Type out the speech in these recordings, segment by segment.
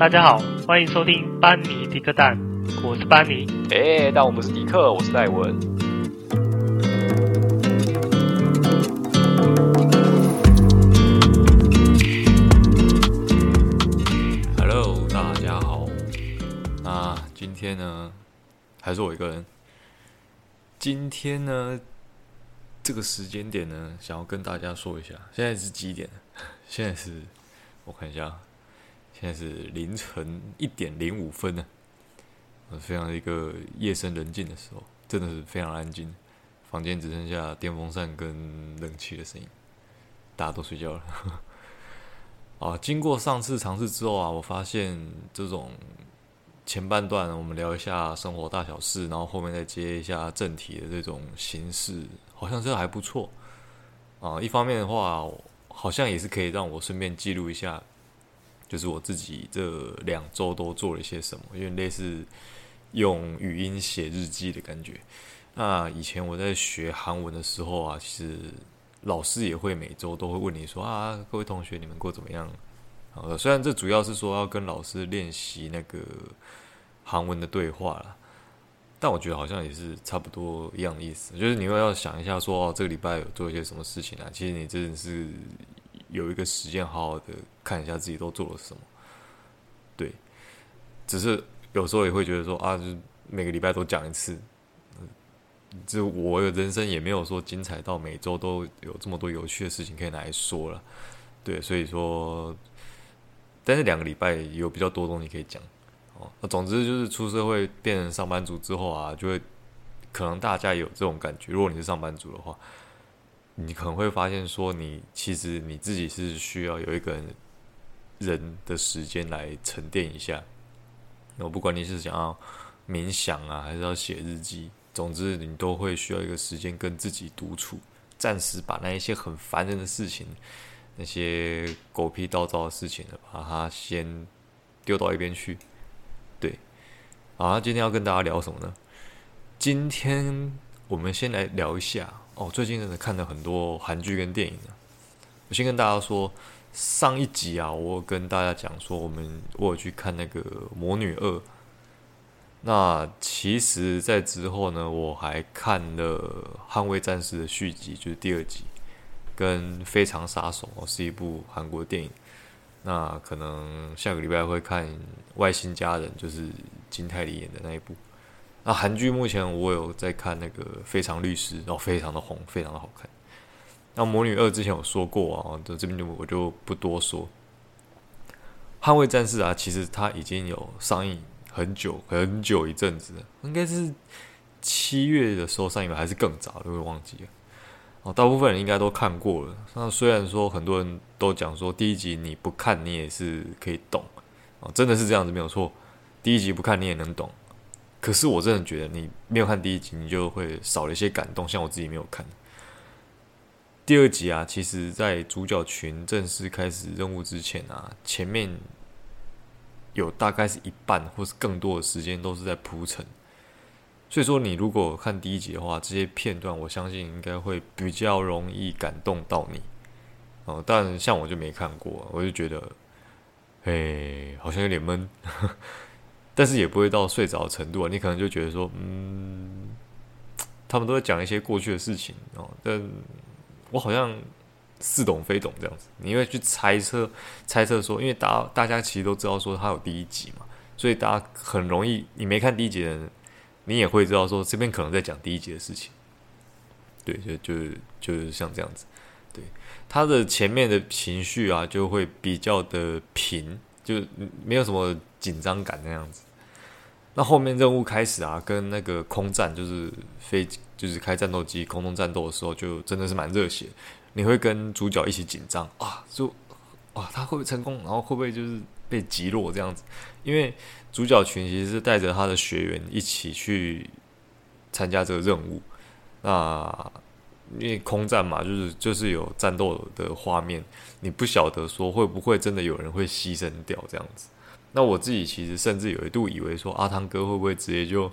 大家好，欢迎收听班尼迪克蛋，我是班尼。哎，但我不是迪克，我是戴文。Hello，大家好。那今天呢，还是我一个人。今天呢，这个时间点呢，想要跟大家说一下，现在是几点？现在是，我看一下。现在是凌晨一点零五分呢，非常一个夜深人静的时候，真的是非常安静，房间只剩下电风扇跟冷气的声音，大家都睡觉了。啊，经过上次尝试之后啊，我发现这种前半段我们聊一下生活大小事，然后后面再接一下正题的这种形式，好像这还不错。啊，一方面的话，好像也是可以让我顺便记录一下。就是我自己这两周都做了些什么，因为类似用语音写日记的感觉。那以前我在学韩文的时候啊，其实老师也会每周都会问你说啊，各位同学你们过怎么样？好的，虽然这主要是说要跟老师练习那个韩文的对话啦，但我觉得好像也是差不多一样的意思。就是你会要想一下说哦，这个礼拜有做一些什么事情啊？其实你真的是。有一个时间，好好的看一下自己都做了什么。对，只是有时候也会觉得说啊，就每个礼拜都讲一次，就我的人生也没有说精彩到每周都有这么多有趣的事情可以拿来说了。对，所以说，但是两个礼拜有比较多东西可以讲。哦，总之就是出社会变成上班族之后啊，就会可能大家有这种感觉。如果你是上班族的话。你可能会发现，说你其实你自己是需要有一个人的时间来沉淀一下。我不管你是想要冥想啊，还是要写日记，总之你都会需要一个时间跟自己独处，暂时把那一些很烦人的事情，那些狗屁倒灶的事情，把它先丢到一边去。对，好，今天要跟大家聊什么呢？今天我们先来聊一下。哦，最近真的看了很多韩剧跟电影啊。我先跟大家说，上一集啊，我跟大家讲说，我们我有去看那个《魔女二》。那其实，在之后呢，我还看了《捍卫战士》的续集，就是第二集，跟《非常杀手》哦，是一部韩国电影。那可能下个礼拜会看《外星家人》，就是金泰梨演的那一部。那韩剧目前我有在看那个《非常律师》，然后非常的红，非常的好看。那《魔女二》之前有说过啊，这这边就我就不多说。《捍卫战士》啊，其实它已经有上映很久很久一阵子了，应该是七月的时候上映吧，还是更早，都会忘记了。哦，大部分人应该都看过了。那虽然说很多人都讲说第一集你不看你也是可以懂，哦，真的是这样子没有错，第一集不看你也能懂。可是我真的觉得，你没有看第一集，你就会少了一些感动。像我自己没有看第二集啊，其实，在主角群正式开始任务之前啊，前面有大概是一半或是更多的时间都是在铺陈。所以说，你如果看第一集的话，这些片段我相信应该会比较容易感动到你。哦，但像我就没看过，我就觉得，哎，好像有点闷。但是也不会到睡着的程度啊，你可能就觉得说，嗯，他们都在讲一些过去的事情哦，但我好像似懂非懂这样子。你会去猜测，猜测说，因为大大家其实都知道说他有第一集嘛，所以大家很容易，你没看第一集的人，你也会知道说这边可能在讲第一集的事情。对，就就就是像这样子，对，他的前面的情绪啊就会比较的平，就没有什么紧张感那样子。那后面任务开始啊，跟那个空战就是飞，就是开战斗机空中战斗的时候，就真的是蛮热血。你会跟主角一起紧张啊，就啊，他会不会成功？然后会不会就是被击落这样子？因为主角群其实是带着他的学员一起去参加这个任务。那因为空战嘛，就是就是有战斗的画面，你不晓得说会不会真的有人会牺牲掉这样子。那我自己其实甚至有一度以为说阿汤哥会不会直接就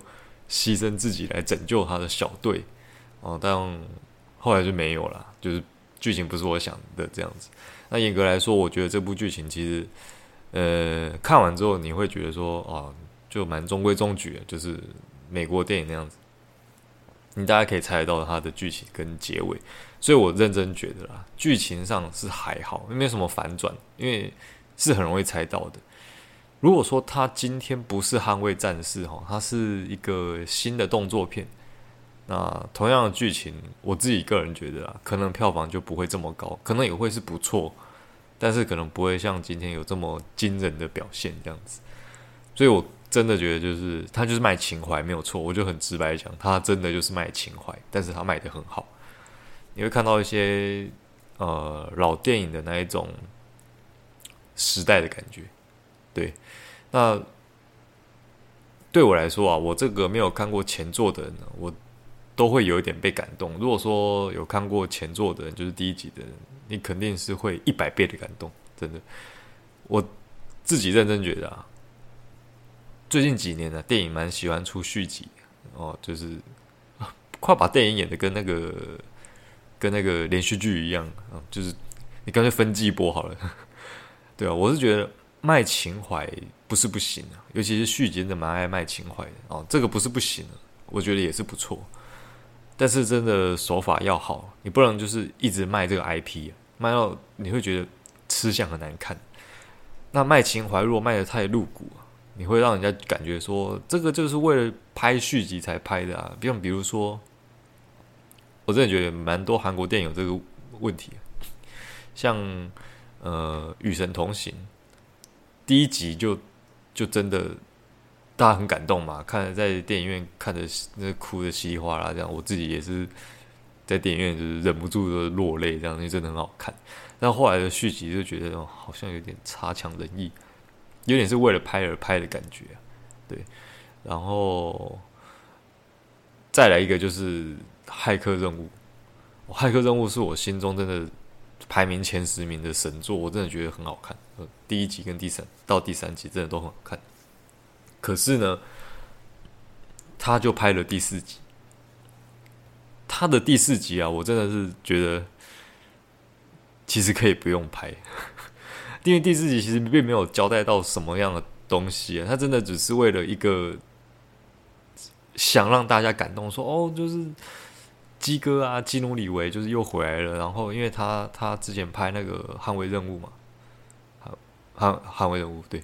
牺牲自己来拯救他的小队哦，但后来就没有了，就是剧情不是我想的这样子。那严格来说，我觉得这部剧情其实呃，看完之后你会觉得说，哦，就蛮中规中矩的，就是美国电影那样子。你大家可以猜得到它的剧情跟结尾，所以我认真觉得啦，剧情上是还好，没有什么反转，因为是很容易猜到的。如果说他今天不是捍卫战士哈，他是一个新的动作片，那同样的剧情，我自己个人觉得啊，可能票房就不会这么高，可能也会是不错，但是可能不会像今天有这么惊人的表现这样子。所以我真的觉得就是他就是卖情怀没有错，我就很直白讲，他真的就是卖情怀，但是他卖的很好。你会看到一些呃老电影的那一种时代的感觉。对，那对我来说啊，我这个没有看过前作的人呢，我都会有一点被感动。如果说有看过前作的人，就是第一集的人，你肯定是会一百倍的感动，真的。我自己认真觉得啊，最近几年呢，电影蛮喜欢出续集哦，就是 快把电影演的跟那个跟那个连续剧一样啊，就是你干脆分季播好了。对啊，我是觉得。卖情怀不是不行啊，尤其是续集真的蛮爱卖情怀的哦。这个不是不行啊，我觉得也是不错。但是真的手法要好，你不能就是一直卖这个 IP 啊，卖到你会觉得吃相很难看。那卖情怀如果卖得太露骨，你会让人家感觉说这个就是为了拍续集才拍的啊。像比如说，我真的觉得蛮多韩国电影这个问题，像呃《与神同行》。第一集就就真的大家很感动嘛，看在电影院看的那哭的稀里哗啦，这样我自己也是在电影院就是忍不住的落泪，这样因为真的很好看。但后来的续集就觉得哦，好像有点差强人意，有点是为了拍而拍的感觉，对。然后再来一个就是《骇客任务》，《骇客任务》是我心中真的。排名前十名的神作，我真的觉得很好看。第一集跟第三到第三集真的都很好看。可是呢，他就拍了第四集。他的第四集啊，我真的是觉得其实可以不用拍，因为第四集其实并没有交代到什么样的东西。他真的只是为了一个想让大家感动，说哦，就是。基哥啊，基努里维就是又回来了。然后，因为他他之前拍那个《捍卫任务》嘛，捍捍卫任务对，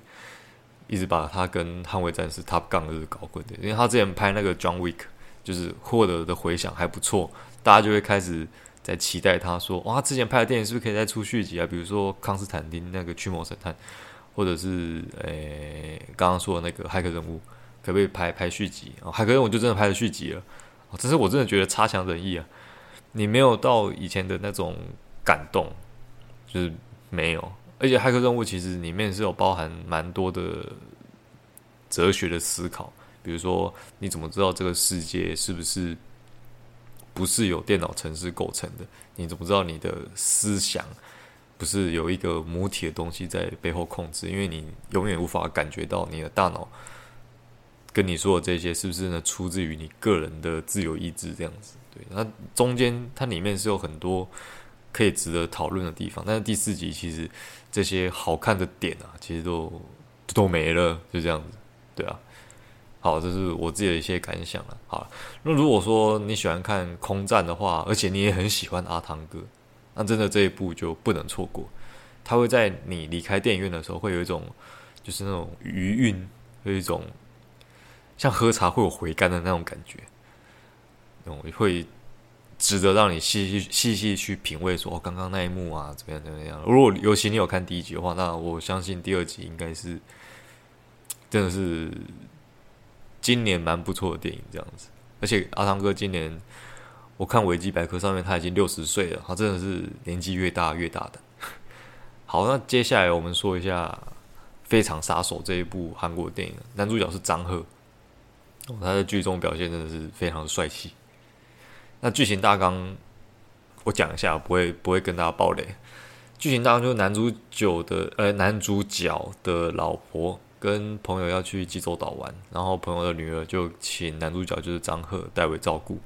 一直把他跟《捍卫战士》Top 杠就是搞混的。因为他之前拍那个《John Wick》，就是获得的回响还不错，大家就会开始在期待他说，哇，他之前拍的电影是不是可以再出续集啊？比如说《康斯坦丁》那个《驱魔神探》，或者是诶刚刚说的那个《骇客任务》，可不可以拍拍续集啊？《骇客任务》就真的拍了续集了。只是我真的觉得差强人意啊！你没有到以前的那种感动，就是没有。而且《骇客任务》其实里面是有包含蛮多的哲学的思考，比如说你怎么知道这个世界是不是不是由电脑程式构成的？你怎么知道你的思想不是有一个母体的东西在背后控制？因为你永远无法感觉到你的大脑。跟你说的这些是不是呢？出自于你个人的自由意志这样子？对，它中间它里面是有很多可以值得讨论的地方，但是第四集其实这些好看的点啊，其实都都没了，就这样子，对啊。好，这是我自己的一些感想了。好，那如果说你喜欢看空战的话，而且你也很喜欢阿汤哥，那真的这一部就不能错过。他会在你离开电影院的时候，会有一种就是那种余韵，有一种。像喝茶会有回甘的那种感觉，嗯，会值得让你细细细细去品味。说哦，刚刚那一幕啊，怎么样怎么样？如果尤其你有看第一集的话，那我相信第二集应该是真的是今年蛮不错的电影这样子。而且阿汤哥今年我看维基百科上面他已经六十岁了，他真的是年纪越大越大的。好，那接下来我们说一下《非常杀手》这一部韩国电影，男主角是张赫。他在剧中表现真的是非常帅气。那剧情大纲我讲一下，不会不会跟大家爆雷。剧情大纲就是男主角的呃男主角的老婆跟朋友要去济州岛玩，然后朋友的女儿就请男主角就是张赫代为照顾，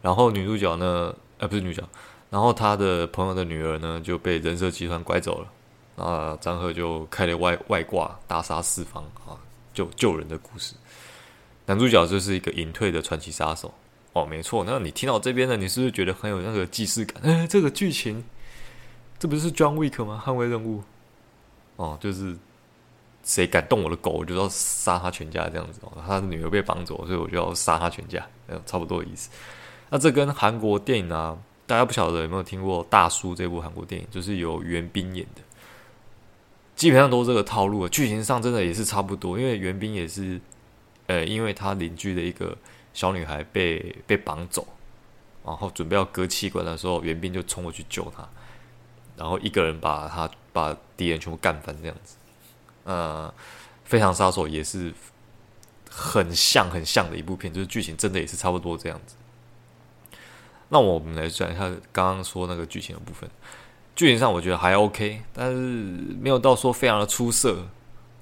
然后女主角呢呃不是女主角，然后他的朋友的女儿呢就被人设集团拐走了，那张赫就开了外外挂，大杀四方啊，救救人的故事。男主角就是一个隐退的传奇杀手哦，没错。那你听到这边呢，你是不是觉得很有那个既视感？哎，这个剧情，这不是 John Wick 吗？捍卫任务哦，就是谁敢动我的狗，我就要杀他全家这样子哦。他的女儿被绑走，所以我就要杀他全家，差不多的意思。那这跟韩国电影啊，大家不晓得有没有听过《大叔》这部韩国电影，就是由元彬演的，基本上都是这个套路。剧情上真的也是差不多，因为元彬也是。呃，因为他邻居的一个小女孩被被绑走，然后准备要割器官的时候，元彬就冲过去救她，然后一个人把他把敌人全部干翻这样子。呃，非常杀手也是很像很像的一部片，就是剧情真的也是差不多这样子。那我们来讲一下刚刚说那个剧情的部分，剧情上我觉得还 OK，但是没有到说非常的出色。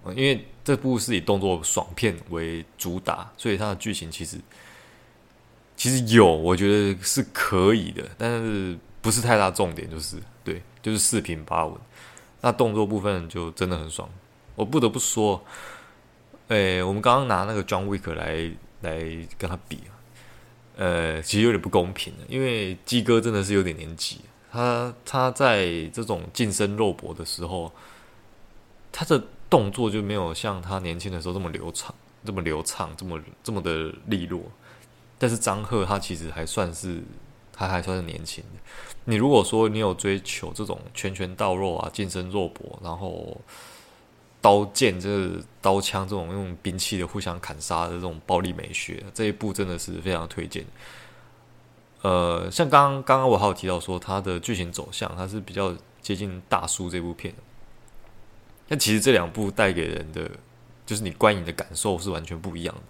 因为这部是以动作爽片为主打，所以它的剧情其实其实有，我觉得是可以的，但是不是太大重点，就是对，就是四平八稳。那动作部分就真的很爽，我不得不说，诶，我们刚刚拿那个 John Wick 来来跟他比，呃，其实有点不公平，因为鸡哥真的是有点年纪，他他在这种近身肉搏的时候，他的。动作就没有像他年轻的时候这么流畅，这么流畅，这么这么的利落。但是张赫他其实还算是，他还算是年轻的。你如果说你有追求这种拳拳到肉啊、近身肉搏，然后刀剑这个刀枪这种用兵器的互相砍杀的这种暴力美学，这一部真的是非常推荐。呃，像刚刚刚我还有提到说，他的剧情走向，他是比较接近大叔这部片。但其实这两部带给人的，就是你观影的感受是完全不一样的。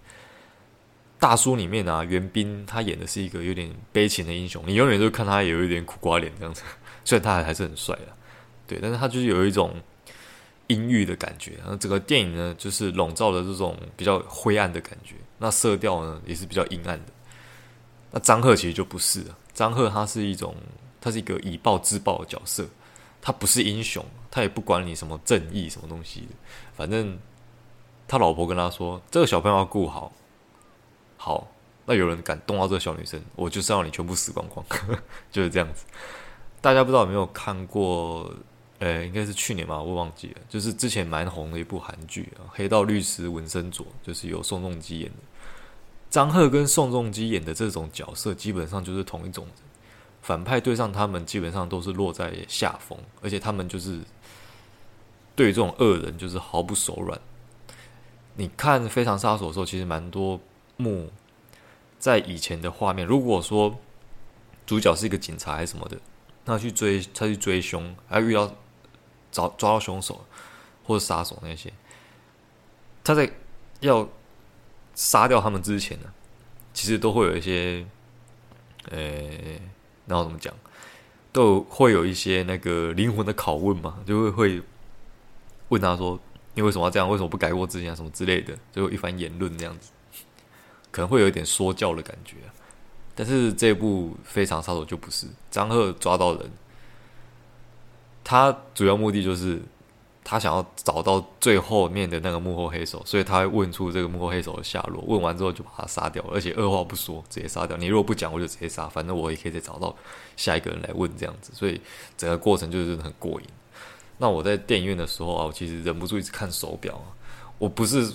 大叔里面啊，元彬他演的是一个有点悲情的英雄，你永远都看他有一点苦瓜脸这样子，虽然他还还是很帅的，对，但是他就是有一种阴郁的感觉。然后整个电影呢，就是笼罩了这种比较灰暗的感觉，那色调呢也是比较阴暗的。那张赫其实就不是了，张赫他是一种，他是一个以暴制暴的角色。他不是英雄，他也不管你什么正义什么东西的，反正他老婆跟他说：“这个小朋友要顾好，好，那有人敢动到这个小女生，我就是要你全部死光光。”就是这样子。大家不知道有没有看过？呃，应该是去年吧，我忘记了。就是之前蛮红的一部韩剧啊《黑道律师文森佐》，就是由宋仲基演的。张赫跟宋仲基演的这种角色，基本上就是同一种。反派对上他们，基本上都是落在下风，而且他们就是对这种恶人就是毫不手软。你看《非常杀手》的时候，其实蛮多幕在以前的画面。如果说主角是一个警察还是什么的，他去追他去追凶，还遇到找抓到凶手或者杀手那些，他在要杀掉他们之前呢，其实都会有一些，呃、欸。然后怎么讲，都会有一些那个灵魂的拷问嘛，就会会问他说：“你为什么要这样？为什么不改过自己啊？什么之类的？”就有一番言论这样子，可能会有一点说教的感觉。但是这部《非常杀手》就不是张赫抓到人，他主要目的就是。他想要找到最后面的那个幕后黑手，所以他会问出这个幕后黑手的下落。问完之后就把他杀掉，而且二话不说直接杀掉。你如果不讲，我就直接杀，反正我也可以再找到下一个人来问这样子。所以整个过程就是很过瘾。那我在电影院的时候啊，我其实忍不住一直看手表。我不是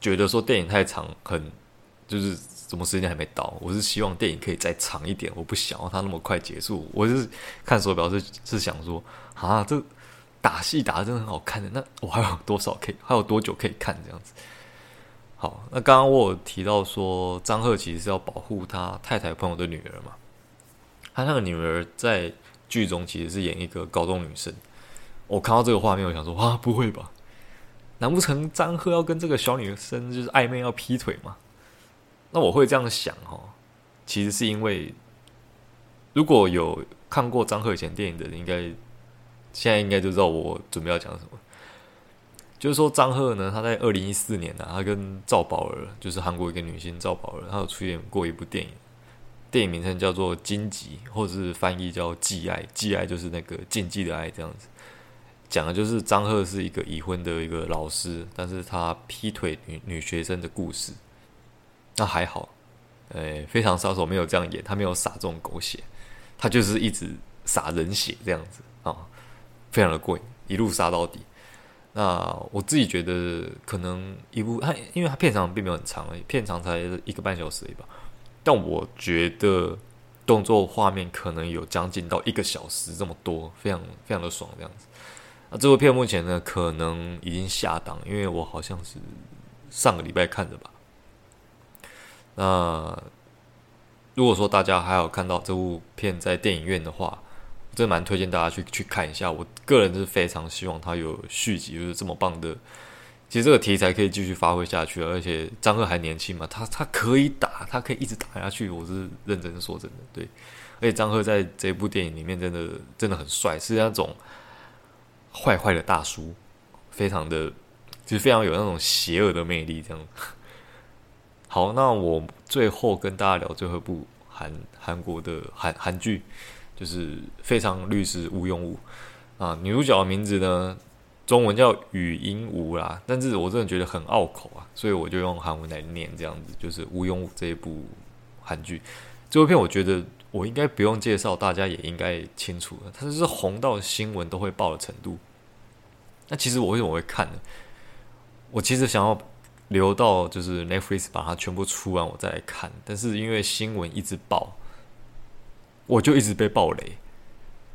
觉得说电影太长，很就是什么时间还没到，我是希望电影可以再长一点。我不想要它那么快结束。我是看手表是是想说啊这。打戏打得真的很好看的，那我还有多少可以，还有多久可以看这样子？好，那刚刚我有提到说张赫其实是要保护他太太朋友的女儿嘛，他那个女儿在剧中其实是演一个高中女生。我看到这个画面，我想说哇，不会吧？难不成张赫要跟这个小女生就是暧昧要劈腿吗？那我会这样想哈，其实是因为如果有看过张赫以前电影的人，应该。现在应该就知道我准备要讲什么，就是说张赫呢，他在二零一四年呢、他跟赵宝儿，就是韩国一个女星赵宝儿，她有出演过一部电影，电影名称叫做《荆棘》，或者是翻译叫《忌爱》，忌爱就是那个禁忌的爱这样子。讲的就是张赫是一个已婚的一个老师，但是他劈腿女女学生的故事。那还好，诶，非常杀手没有这样演，他没有撒这种狗血，他就是一直撒人血这样子啊，非常的贵，一路杀到底。那我自己觉得，可能一部它，因为它片长并没有很长，片长才一个半小时而已吧。但我觉得动作画面可能有将近到一个小时这么多，非常非常的爽这样子。那这部片目前呢，可能已经下档，因为我好像是上个礼拜看的吧。那如果说大家还有看到这部片在电影院的话，真的蛮推荐大家去去看一下。我个人是非常希望它有续集，就是这么棒的。其实这个题材可以继续发挥下去，而且张赫还年轻嘛，他他可以打，他可以一直打下去。我是认真说真的，对。而且张赫在这部电影里面真的真的很帅，是那种坏坏的大叔，非常的就是非常有那种邪恶的魅力，这样。好，那我最后跟大家聊最后一部韩韩国的韩韩剧。就是《非常律师禹英禑》啊，女主角的名字呢，中文叫禹英禑啦，但是我真的觉得很拗口啊，所以我就用韩文来念这样子。就是禹英禑这一部韩剧，这部片我觉得我应该不用介绍，大家也应该清楚了，它就是红到新闻都会报的程度。那其实我为什么会看呢？我其实想要留到就是 Netflix 把它全部出完我再来看，但是因为新闻一直爆。我就一直被暴雷，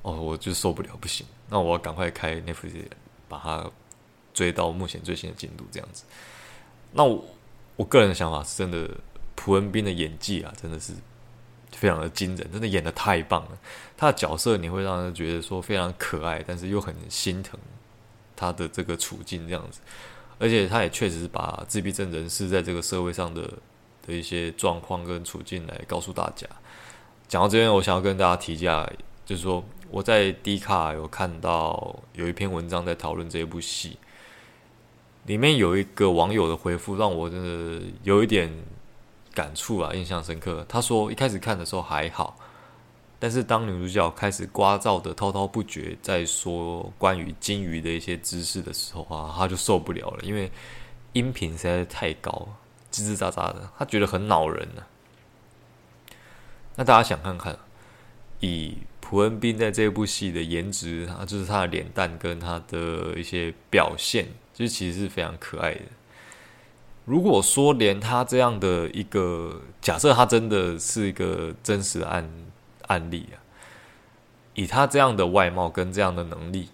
哦，我就受不了，不行，那我要赶快开 Netflix 把它追到目前最新的进度，这样子。那我我个人的想法是真的，朴恩斌的演技啊，真的是非常的惊人，真的演得太棒了。他的角色你会让人觉得说非常可爱，但是又很心疼他的这个处境这样子。而且他也确实是把自闭症人士在这个社会上的的一些状况跟处境来告诉大家。讲到这边，我想要跟大家提一下，就是说我在 D 卡有看到有一篇文章在讨论这一部戏，里面有一个网友的回复让我真的有一点感触啊，印象深刻。他说一开始看的时候还好，但是当女主角开始聒噪的滔滔不绝在说关于金鱼的一些知识的时候啊，她就受不了了，因为音频实在是太高，吱吱喳喳的，她觉得很恼人呢、啊。那大家想看看，以朴恩斌在这部戏的颜值，啊就是他的脸蛋跟他的一些表现，就其实是非常可爱的。如果说连他这样的一个假设，他真的是一个真实的案案例啊，以他这样的外貌跟这样的能力，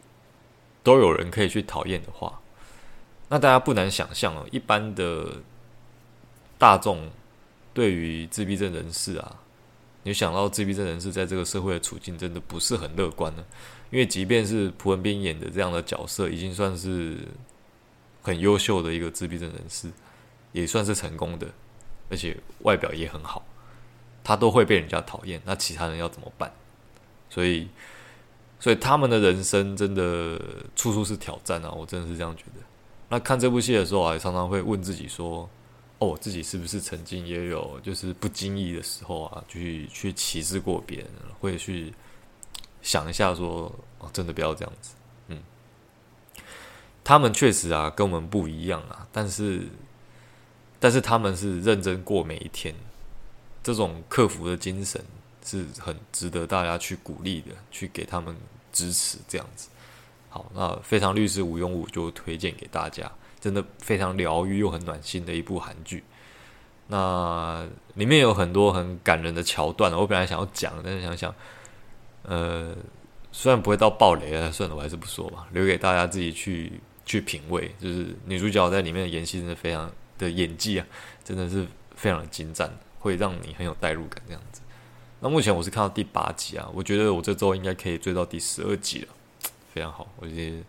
都有人可以去讨厌的话，那大家不难想象哦，一般的大众对于自闭症人士啊。你想到自闭症人士在这个社会的处境真的不是很乐观呢？因为即便是蒲文斌演的这样的角色，已经算是很优秀的一个自闭症人士，也算是成功的，而且外表也很好，他都会被人家讨厌，那其他人要怎么办？所以，所以他们的人生真的处处是挑战啊！我真的是这样觉得。那看这部戏的时候啊，还常常会问自己说。哦，自己是不是曾经也有就是不经意的时候啊，去去歧视过别人，会去想一下说，哦，真的不要这样子。嗯，他们确实啊跟我们不一样啊，但是但是他们是认真过每一天，这种克服的精神是很值得大家去鼓励的，去给他们支持这样子。好，那非常律师禹英禑就推荐给大家。真的非常疗愈又很暖心的一部韩剧，那里面有很多很感人的桥段。我本来想要讲，但是想想，呃，虽然不会到爆雷啊，算了，我还是不说吧，留给大家自己去去品味。就是女主角在里面的演戏真的非常的演技啊，真的是非常的精湛，会让你很有代入感这样子。那目前我是看到第八集啊，我觉得我这周应该可以追到第十二集了，非常好，我觉得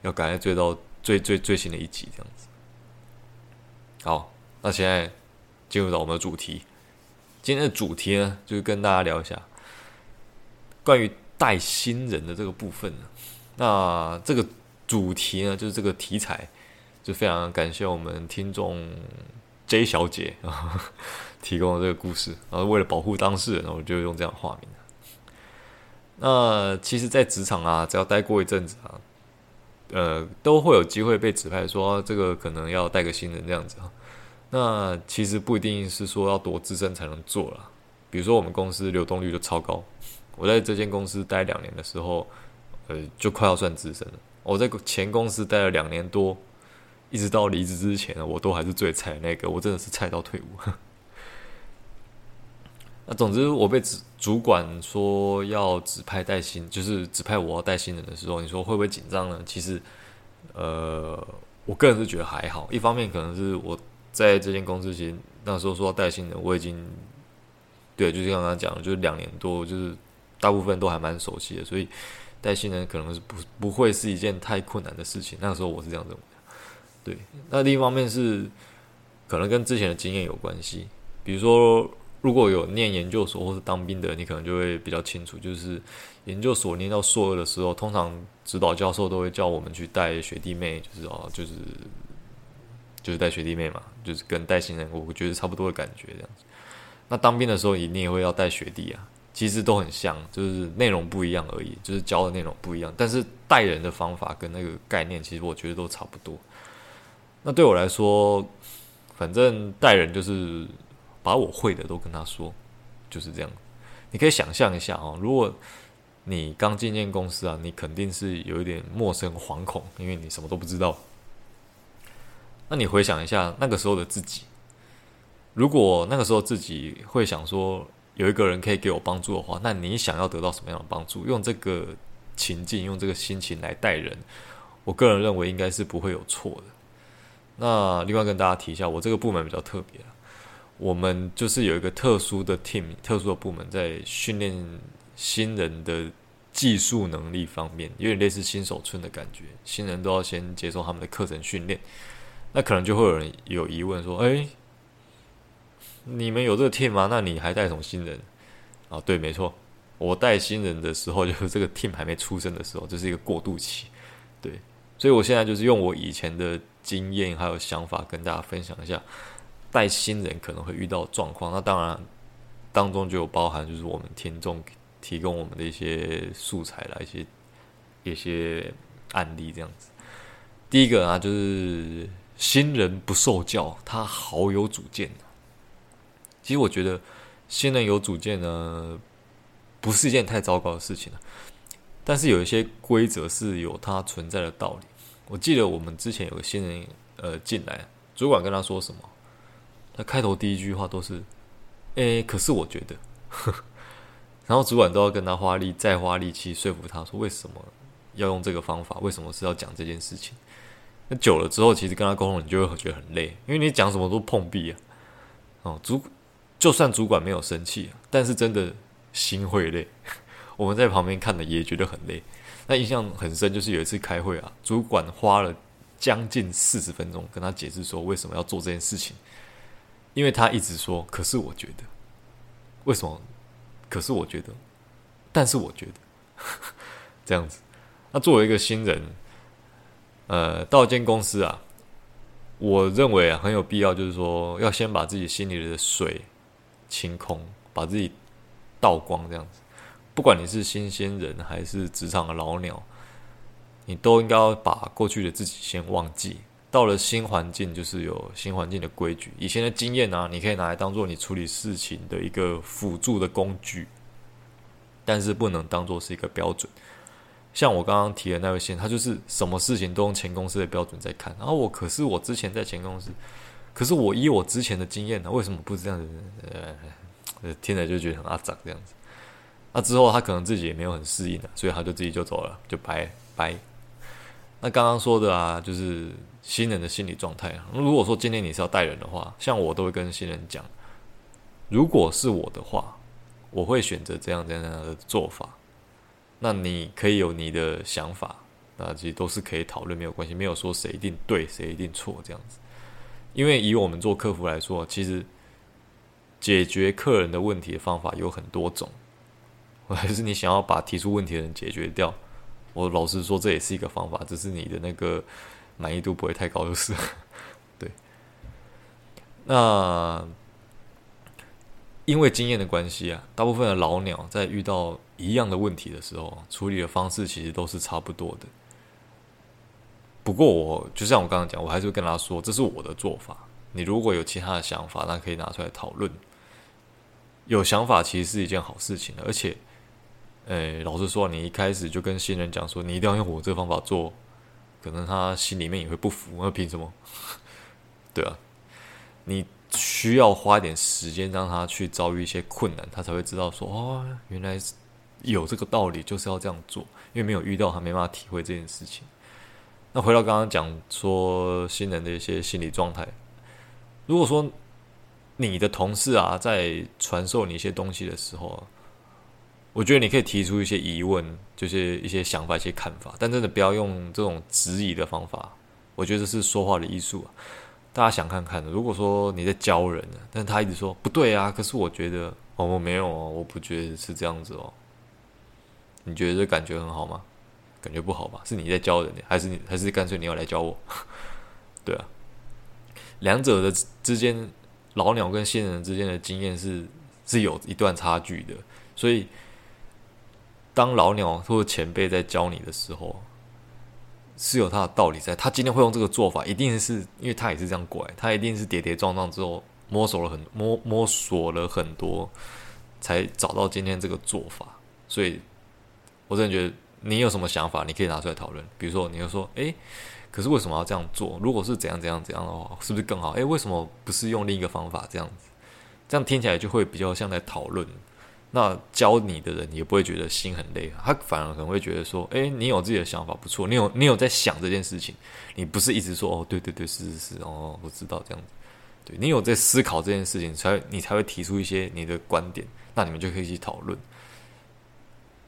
要赶快追到。最最最新的一集这样子，好，那现在进入到我们的主题。今天的主题呢，就是跟大家聊一下关于带新人的这个部分。那这个主题呢，就是这个题材，就非常感谢我们听众 J 小姐啊 提供的这个故事。然后为了保护当事人，我就用这样化名。那其实，在职场啊，只要待过一阵子啊。呃，都会有机会被指派说这个可能要带个新人这样子啊。那其实不一定是说要多资深才能做啦。比如说我们公司流动率就超高，我在这间公司待两年的时候，呃，就快要算资深了。我在前公司待了两年多，一直到离职之前，我都还是最菜的那个，我真的是菜到退伍。那总之，我被主主管说要指派带新，就是指派我要带新人的时候，你说会不会紧张呢？其实，呃，我个人是觉得还好。一方面可能是我在这间公司其实那时候说要带新人，我已经对，就是刚刚讲的，就是两年多，就是大部分都还蛮熟悉的，所以带新人可能是不不会是一件太困难的事情。那个时候我是这样认为。对，那另一方面是可能跟之前的经验有关系，比如说。如果有念研究所或是当兵的，你可能就会比较清楚。就是研究所念到硕二的时候，通常指导教授都会叫我们去带学弟妹，就是哦，就是就是带学弟妹嘛，就是跟带新人，我觉得差不多的感觉这样子。那当兵的时候，你也会要带学弟啊，其实都很像，就是内容不一样而已，就是教的内容不一样，但是带人的方法跟那个概念，其实我觉得都差不多。那对我来说，反正带人就是。把我会的都跟他说，就是这样。你可以想象一下哦，如果你刚进进公司啊，你肯定是有一点陌生、惶恐，因为你什么都不知道。那你回想一下那个时候的自己，如果那个时候自己会想说有一个人可以给我帮助的话，那你想要得到什么样的帮助？用这个情境，用这个心情来带人，我个人认为应该是不会有错的。那另外跟大家提一下，我这个部门比较特别。我们就是有一个特殊的 team，特殊的部门在训练新人的技术能力方面，有点类似新手村的感觉。新人都要先接受他们的课程训练，那可能就会有人有疑问说：“哎，你们有这个 team 吗？那你还带什么新人？”啊，对，没错，我带新人的时候，就是这个 team 还没出生的时候，就是一个过渡期。对，所以我现在就是用我以前的经验还有想法跟大家分享一下。带新人可能会遇到状况，那当然当中就有包含就是我们听众提供我们的一些素材啦，一些一些案例这样子。第一个啊，就是新人不受教，他好有主见。其实我觉得新人有主见呢，不是一件太糟糕的事情，但是有一些规则是有它存在的道理。我记得我们之前有个新人呃进来，主管跟他说什么？他开头第一句话都是：“诶，可是我觉得。”然后主管都要跟他花力再花力气说服他说为什么要用这个方法，为什么是要讲这件事情。那久了之后，其实跟他沟通，你就会觉得很累，因为你讲什么都碰壁啊。哦，主就算主管没有生气，但是真的心会累。我们在旁边看的也觉得很累。那印象很深，就是有一次开会啊，主管花了将近四十分钟跟他解释说为什么要做这件事情。因为他一直说，可是我觉得，为什么？可是我觉得，但是我觉得 这样子。那作为一个新人，呃，到一间公司啊，我认为啊，很有必要，就是说，要先把自己心里的水清空，把自己倒光，这样子。不管你是新鲜人还是职场的老鸟，你都应该把过去的自己先忘记。到了新环境，就是有新环境的规矩。以前的经验呢、你可以拿来当做你处理事情的一个辅助的工具，但是不能当做是一个标准。像我刚刚提的那位先生，他就是什么事情都用前公司的标准在看。然后我可是我之前在前公司，可是我以我之前的经验呢，为什么不这样子？呃，听着就觉得很阿杂这样子。那之后他可能自己也没有很适应的，所以他就自己就走了，就拜拜。那刚刚说的啊，就是。新人的心理状态。如果说今天你是要带人的话，像我都会跟新人讲，如果是我的话，我会选择这样这样的做法。那你可以有你的想法，那其实都是可以讨论，没有关系，没有说谁一定对，谁一定错这样子。因为以我们做客服来说，其实解决客人的问题的方法有很多种，还是你想要把提出问题的人解决掉，我老实说，这也是一个方法，只是你的那个。满意度不会太高，就是 对。那因为经验的关系啊，大部分的老鸟在遇到一样的问题的时候，处理的方式其实都是差不多的。不过我就像我刚刚讲，我还是会跟他说，这是我的做法。你如果有其他的想法，那可以拿出来讨论。有想法其实是一件好事情，而且，诶，老实说，你一开始就跟新人讲说，你一定要用我这个方法做，可能他心里面也会不服。那凭什么？对啊，你需要花一点时间让他去遭遇一些困难，他才会知道说，哦，原来有这个道理，就是要这样做。因为没有遇到，他没办法体会这件事情。那回到刚刚讲说新人的一些心理状态。如果说你的同事啊，在传授你一些东西的时候啊，我觉得你可以提出一些疑问，就是一些想法、一些看法，但真的不要用这种质疑的方法。我觉得是说话的艺术啊。大家想看看的，如果说你在教人，但他一直说不对啊，可是我觉得哦，我没有哦，我不觉得是这样子哦。你觉得这感觉很好吗？感觉不好吧？是你在教人，还是你，还是干脆你要来教我？对啊。两者的之间，老鸟跟新人之间的经验是是有一段差距的，所以当老鸟或者前辈在教你的时候，是有他的道理在。他今天会用这个做法，一定是因为他也是这样过来，他一定是跌跌撞撞之后摸索了很摸摸索了很多，才找到今天这个做法。所以，我真的觉得你有什么想法，你可以拿出来讨论。比如说，你就说，诶。可是为什么要这样做？如果是怎样怎样怎样的话，是不是更好？诶，为什么不是用另一个方法这样子？这样听起来就会比较像在讨论。那教你的人也不会觉得心很累，他反而可能会觉得说：诶，你有自己的想法不错，你有你有在想这件事情，你不是一直说哦，对对对，是是是，哦，我知道这样子。对，你有在思考这件事情，才你才会提出一些你的观点，那你们就可以一起讨论。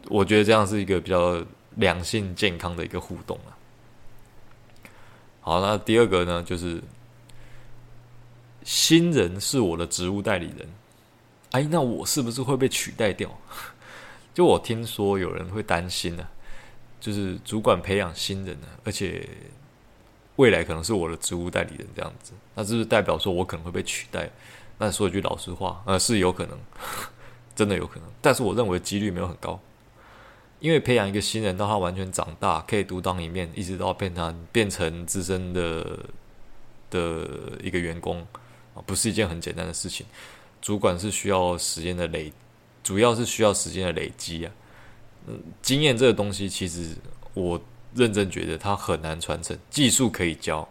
我觉得这样是一个比较良性健康的一个互动啊。好，那第二个呢，就是新人是我的职务代理人，哎，那我是不是会被取代掉？就我听说有人会担心呢、就是主管培养新人呢、而且未来可能是我的职务代理人这样子，那是不是代表说我可能会被取代？那说一句老实话，呃，是有可能，真的有可能，但是我认为几率没有很高。因为培养一个新人到他完全长大，可以独当一面，一直到变他变成资深的的一个员工啊，不是一件很简单的事情。主管是需要时间的累，主要是需要时间的累积啊。嗯，经验这个东西，其实我认真觉得它很难传承。技术可以教，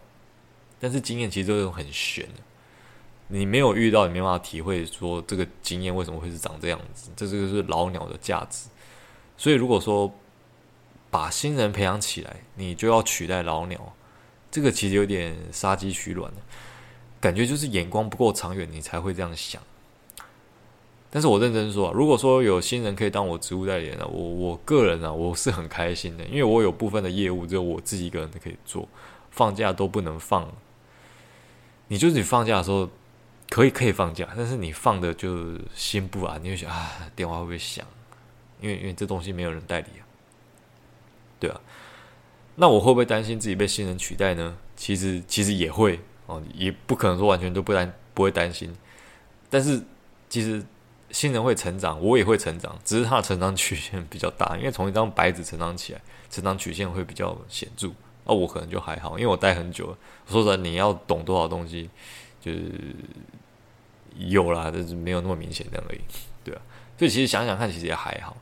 但是经验其实都是很玄的。你没有遇到，你没办法体会说这个经验为什么会是长这样子。这就是老鸟的价值。所以，如果说把新人培养起来，你就要取代老鸟，这个其实有点杀鸡取卵的感觉，就是眼光不够长远，你才会这样想。但是我认真说，如果说有新人可以当我职务代理人，我我个人啊，我是很开心的，因为我有部分的业务只有我自己一个人可以做，放假都不能放。你就是你放假的时候可以可以放假，但是你放的就心不安，你会想啊，电话会不会响？因为因为这东西没有人代理啊，对啊，那我会不会担心自己被新人取代呢？其实其实也会哦，也不可能说完全都不担不会担心，但是其实新人会成长，我也会成长，只是他的成长曲线比较大，因为从一张白纸成长起来，成长曲线会比较显著，那我可能就还好，因为我待很久了。说实在，你要懂多少东西，就是有啦，但是没有那么明显这样而已，对啊。所以其实想想看，其实也还好。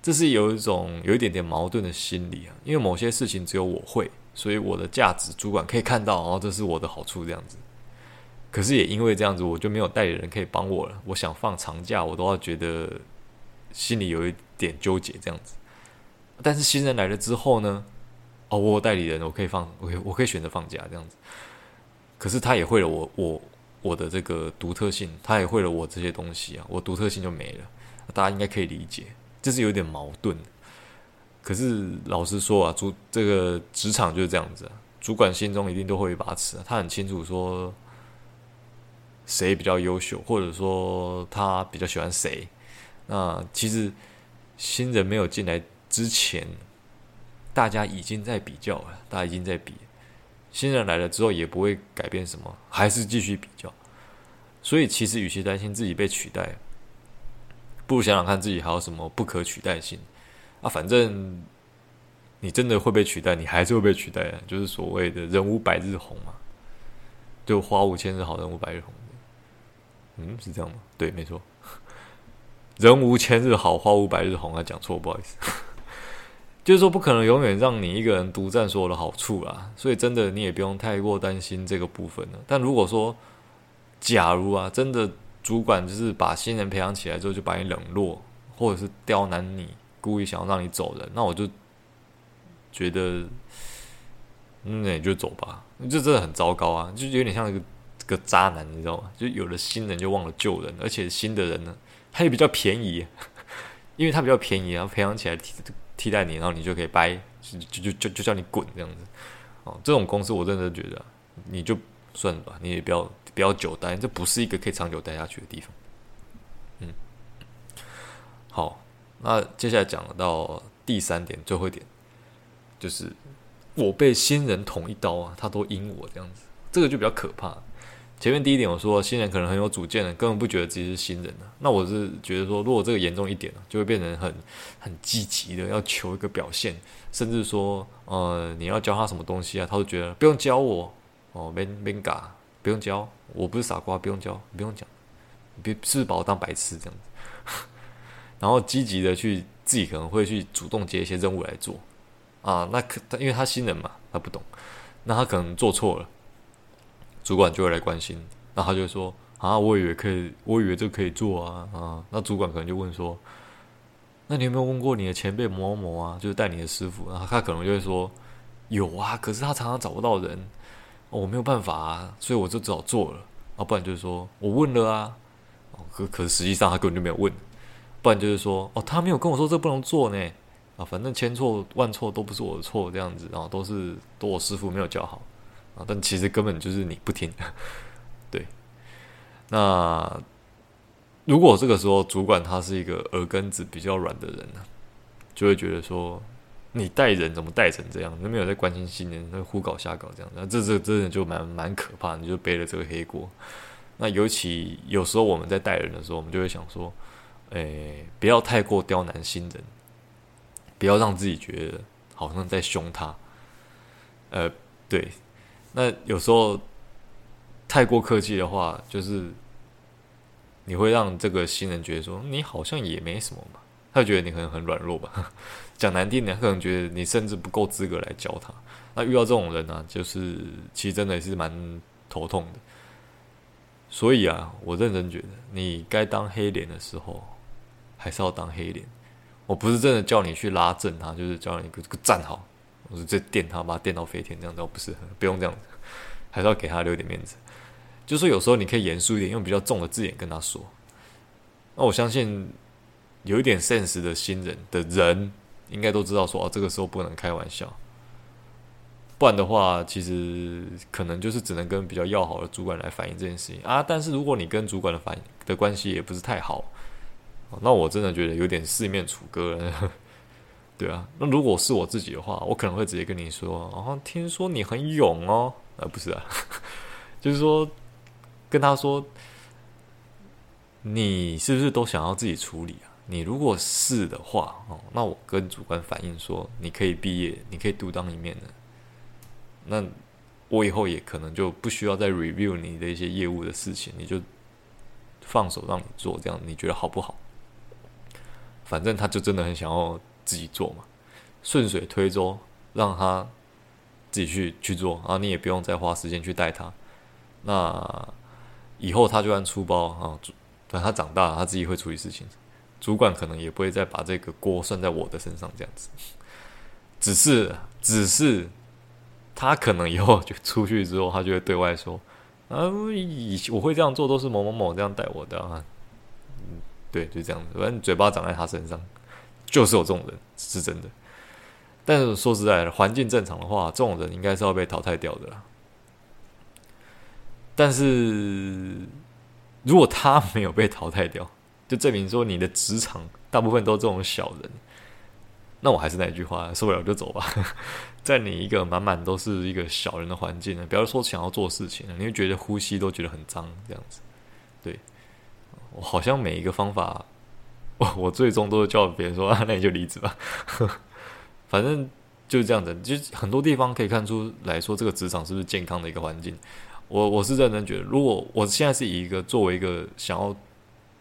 这是有一种有一点点矛盾的心理啊，因为某些事情只有我会，所以我的价值主管可以看到，然后这是我的好处这样子。可是也因为这样子，我就没有代理人可以帮我了。我想放长假，我都要觉得心里有一点纠结这样子。但是新人来了之后呢，哦，我有代理人，我可以放，我可以我可以选择放假这样子。可是他也会了我我我的这个独特性，他也会了我这些东西啊，我独特性就没了。大家应该可以理解，这是有点矛盾。可是老实说啊，主这个职场就是这样子啊，主管心中一定都会有一把尺，他很清楚说谁比较优秀，或者说他比较喜欢谁。那其实新人没有进来之前，大家已经在比较了，大家已经在比。新人来了之后也不会改变什么，还是继续比较。所以其实与其担心自己被取代，不如想想看自己还有什么不可取代性啊！反正你真的会被取代，你还是会被取代的，就是所谓的“人无百日红”嘛，就花无千日好，人无百日红。嗯，是这样吗？对，没错。人无千日好，花无百日红。啊，讲错，不好意思。就是说，不可能永远让你一个人独占所有的好处啦。所以，真的你也不用太过担心这个部分了。但如果说，假如啊，真的主管就是把新人培养起来之后，就把你冷落，或者是刁难你，故意想要让你走人，那我就觉得，那你就走吧。这真的很糟糕啊，就有点像一个个渣男，你知道吗？就有了新人就忘了旧人，而且新的人呢，他也比较便宜，因为他比较便宜，然后培养起来替替代你，然后你就可以掰，就就就就叫你滚这样子。哦，这种公司我真的觉得，你就算了吧，你也不要。不要久待，这不是一个可以长久待下去的地方。嗯，好，那接下来讲到第三点，最后一点，就是我被新人捅一刀啊，他都阴我这样子，这个就比较可怕。前面第一点我说新人可能很有主见的，根本不觉得自己是新人的。那我是觉得说，如果这个严重一点，就会变成很很积极的要求一个表现，甚至说，呃，你要教他什么东西啊，他都觉得不用教我哦，没没嘎。不用教，我不是傻瓜，不用教，不用讲，别是不是把我当白痴这样子？然后积极的去自己可能会去主动接一些任务来做啊，那可他因为他新人嘛，他不懂，那他可能做错了，主管就会来关心，那他就会说啊，我以为可以，我以为这可以做啊啊，那主管可能就问说，那你有没有问过你的前辈某某某啊，就是带你的师傅，然后他可能就会说有啊，可是他常常找不到人。我没有办法啊，所以我就只好做了啊，不然就是说我问了啊，可可实际上他根本就没有问，不然就是说哦，他没有跟我说这不能做呢啊，反正千错万错都不是我的错这样子，然后都是都我师傅没有教好啊，但其实根本就是你不听，对，那如果这个时候主管他是一个耳根子比较软的人呢，就会觉得说。你带人怎么带成这样？都没有在关心新人，那胡搞瞎搞这样，那这这真的就蛮蛮可怕，你就背了这个黑锅。那尤其有时候我们在带人的时候，我们就会想说，诶、不要太过刁难新人，不要让自己觉得好像在凶他。呃，对，那有时候太过客气的话，就是你会让这个新人觉得说，你好像也没什么嘛。他觉得你可能很软弱吧，讲难听点，他可能觉得你甚至不够资格来教他。那遇到这种人呢、就是其实真的也是蛮头痛的。所以啊，我认真觉得，你该当黑脸的时候，还是要当黑脸。我不是真的叫你去拉正他，就是叫你个个站好，我是在电他，把电到飞天这样子，不是不用这样子，还是要给他留点面子。就说有时候你可以严肃一点，用比较重的字眼跟他说。那我相信。有一点 sense 的新人的人，应该都知道说哦，这个时候不能开玩笑，不然的话，其实可能就是只能跟比较要好的主管来反映这件事情啊。但是如果你跟主管的反应的关系也不是太好，那我真的觉得有点四面楚歌了。对啊，那如果是我自己的话，我可能会直接跟你说，哦，听说你很勇哦，啊，不是啊，就是说跟他说，你是不是都想要自己处理啊？你如果是的话，哦，那我跟主管反映说，你可以毕业，你可以独当一面的。那我以后也可能就不需要再 review 你的一些业务的事情，你就放手让你做，这样你觉得好不好？反正他就真的很想要自己做嘛，顺水推舟，让他自己去去做，然后你也不用再花时间去带他。那以后他就算出包啊，等他长大了，他自己会处理事情。主管可能也不会再把这个锅算在我的身上，这样子。只是，只是他可能以后就出去之后，他就会对外说：“啊，以我会这样做，都是某某某这样带我的啊。”，对，就这样子。反正嘴巴长在他身上，就是有这种人，是真的。但是说实在的，环境正常的话，这种人应该是要被淘汰掉的啦。但是如果他没有被淘汰掉，就证明说你的职场大部分都是这种小人，那我还是那句话，受不了就走吧。在你一个满满都是一个小人的环境呢，比方说想要做事情，你会觉得呼吸都觉得很脏，这样子。对，我好像每一个方法，我我最终都是叫别人说啊，那你就离职吧。反正就是这样的，就是很多地方可以看出来说，这个职场是不是健康的一个环境。我我是认真觉得，如果我现在是以一个作为一个想要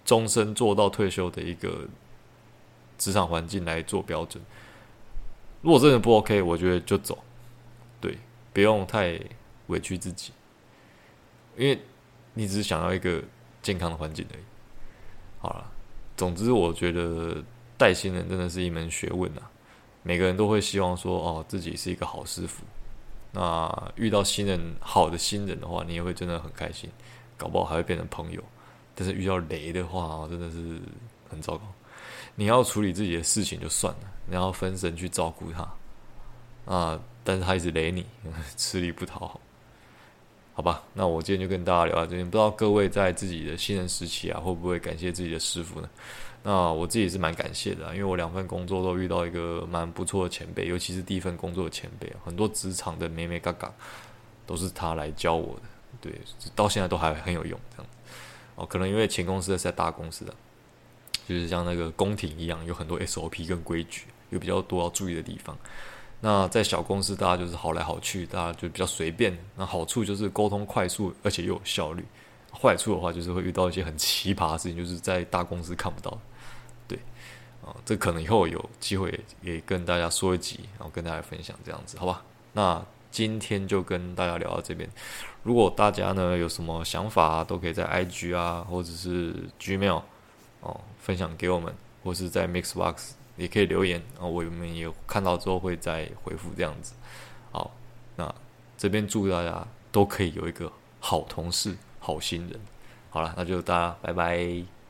终身做到退休的一个职场环境来做标准，如果真的不 OK，我觉得就走，对，不用太委屈自己，因为你只是想要一个健康的环境而已。好了，总之我觉得带新人真的是一门学问啊，每个人都会希望说，哦，自己是一个好师傅。那遇到新人，好的新人的话，你也会真的很开心，搞不好还会变成朋友。但是遇到雷的话，真的是很糟糕。你要处理自己的事情就算了，你要分神去照顾他啊，但是他一直雷你，吃力不讨好。好吧，那我今天就跟大家聊到这边。不知道各位在自己的新人时期啊，会不会感谢自己的师傅呢？那我自己是蛮感谢的啊，因为我两份工作都遇到一个蛮不错的前辈，尤其是第一份工作的前辈，很多职场的眉眉嘎嘎都是他来教我的，对，到现在都还很有用。这样哦，可能因为前公司是在大公司的，就是像那个宫廷一样，有很多 SOP 跟规矩，有比较多要注意的地方。那在小公司，大家就是好来好去，大家就比较随便。那好处就是沟通快速，而且又有效率。坏处的话，就是会遇到一些很奇葩的事情，就是在大公司看不到。对啊，这可能以后有机会也跟大家说一集，然后跟大家分享这样子，好吧？那今天就跟大家聊到这边。如果大家呢有什么想法啊，都可以在 IG 啊，或者是 Gmail 哦分享给我们，或是在 Mixbox 也可以留言，啊我们也看到之后会再回复这样子。好，那这边祝大家都可以有一个好同事、好心人。好了，那就大家拜拜。